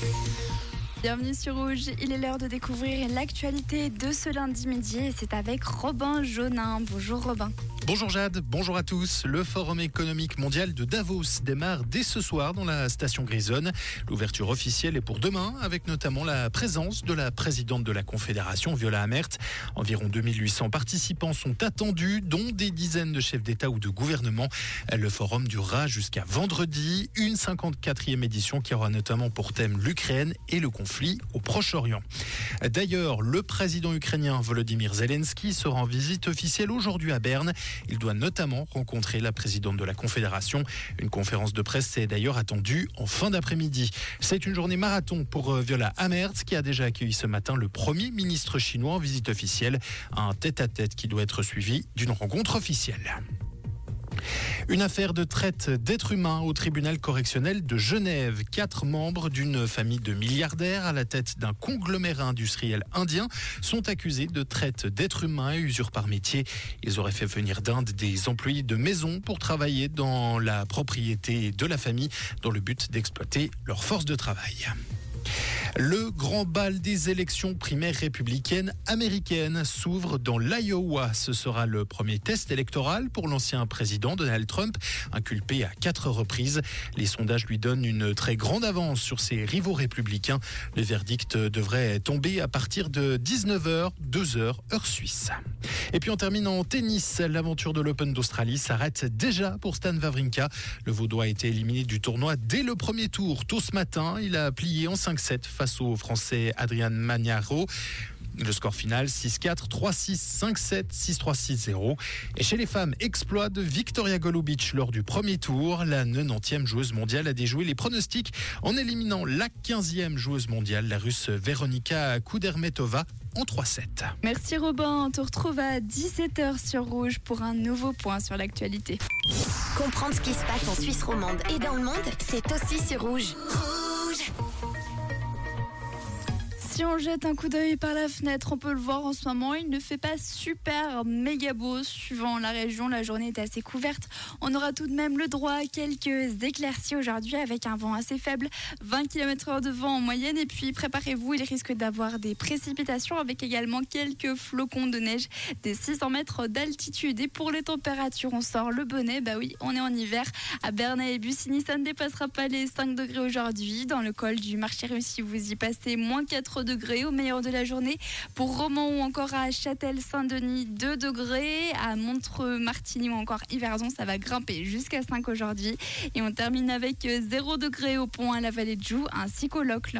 Thank you. Bienvenue sur Rouge, il est l'heure de découvrir l'actualité de ce lundi midi c'est avec Robin Jaunin. Bonjour Robin. Bonjour Jade, bonjour à tous. Le Forum économique mondial de Davos démarre dès ce soir dans la station Grisonne. L'ouverture officielle est pour demain avec notamment la présence de la présidente de la Confédération, Viola Amert. Environ 2800 participants sont attendus, dont des dizaines de chefs d'État ou de gouvernement. Le forum durera jusqu'à vendredi, une 54e édition qui aura notamment pour thème l'Ukraine et le conflit au Proche-Orient. D'ailleurs, le président ukrainien Volodymyr Zelensky sera en visite officielle aujourd'hui à Berne. Il doit notamment rencontrer la présidente de la Confédération. Une conférence de presse est d'ailleurs attendue en fin d'après-midi. C'est une journée marathon pour euh, Viola Amherst qui a déjà accueilli ce matin le premier ministre chinois en visite officielle. Un tête-à-tête qui doit être suivi d'une rencontre officielle. Une affaire de traite d'êtres humains au tribunal correctionnel de Genève. Quatre membres d'une famille de milliardaires à la tête d'un conglomérat industriel indien sont accusés de traite d'êtres humains et usure par métier. Ils auraient fait venir d'Inde des employés de maison pour travailler dans la propriété de la famille dans le but d'exploiter leur force de travail. Le grand bal des élections primaires républicaines américaines s'ouvre dans l'Iowa. Ce sera le premier test électoral pour l'ancien président Donald Trump, inculpé à quatre reprises. Les sondages lui donnent une très grande avance sur ses rivaux républicains. Le verdict devrait tomber à partir de 19h, 2h, heure suisse. Et puis on termine en tennis. L'aventure de l'Open d'Australie s'arrête déjà pour Stan Wawrinka. Le Vaudois a été éliminé du tournoi dès le premier tour. Tôt ce matin, il a plié en 5-7 face au Français Adrian Magnaro. Le score final 6-4, 3-6, 5-7, 6-3, 6-0. Et chez les femmes, exploit de Victoria Golubic lors du premier tour. La 90e joueuse mondiale a déjoué les pronostics en éliminant la 15e joueuse mondiale, la russe Veronika Kudermetova en 3-7. Merci Robin, on te retrouve à 17h sur Rouge pour un nouveau point sur l'actualité. Comprendre ce qui se passe en Suisse romande et dans le monde, c'est aussi sur Rouge. Rouge Si on jette un coup d'œil par la fenêtre, on peut le voir en ce moment, il ne fait pas super méga beau suivant la région. La journée est assez couverte. On aura tout de même le droit à quelques éclaircies aujourd'hui avec un vent assez faible, 20 km/h de vent en moyenne. Et puis préparez-vous, il risque d'avoir des précipitations avec également quelques flocons de neige des 600 mètres d'altitude. Et pour les températures, on sort le bonnet. Bah oui, on est en hiver. À Bernay et Bussigny, ça ne dépassera pas les 5 degrés aujourd'hui. Dans le col du marché si vous y passez moins 4 degrés au meilleur de la journée. Pour Romans ou encore à Châtel-Saint-Denis, 2 degrés. À Montreux-Martigny ou encore Yverdon, ça va grimper jusqu'à 5 aujourd'hui. Et on termine avec 0 degrés au pont à la vallée de Joux ainsi qu'au Locle.